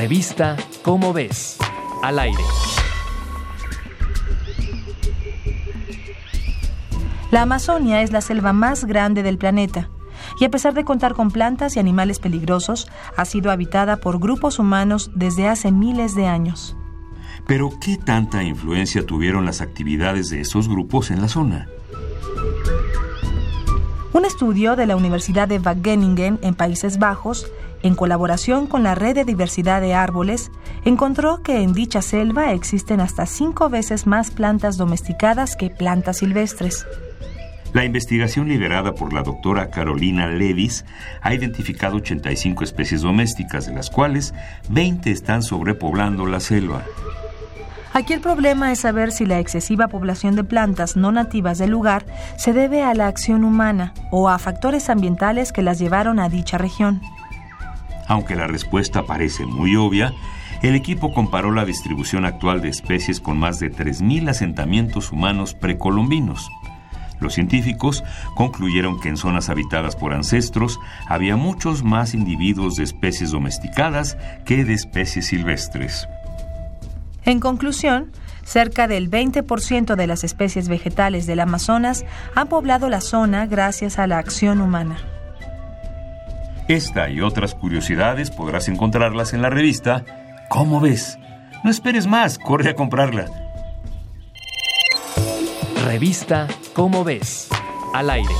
Revista Cómo ves, al aire. La Amazonia es la selva más grande del planeta y a pesar de contar con plantas y animales peligrosos, ha sido habitada por grupos humanos desde hace miles de años. Pero ¿qué tanta influencia tuvieron las actividades de esos grupos en la zona? Un estudio de la Universidad de Wageningen en Países Bajos, en colaboración con la Red de Diversidad de Árboles, encontró que en dicha selva existen hasta cinco veces más plantas domesticadas que plantas silvestres. La investigación liderada por la doctora Carolina Levis ha identificado 85 especies domésticas, de las cuales 20 están sobrepoblando la selva. Aquí el problema es saber si la excesiva población de plantas no nativas del lugar se debe a la acción humana o a factores ambientales que las llevaron a dicha región. Aunque la respuesta parece muy obvia, el equipo comparó la distribución actual de especies con más de 3.000 asentamientos humanos precolombinos. Los científicos concluyeron que en zonas habitadas por ancestros había muchos más individuos de especies domesticadas que de especies silvestres. En conclusión, cerca del 20% de las especies vegetales del Amazonas han poblado la zona gracias a la acción humana. Esta y otras curiosidades podrás encontrarlas en la revista ¿Cómo ves? No esperes más, corre a comprarla. Revista Cómo ves, al aire.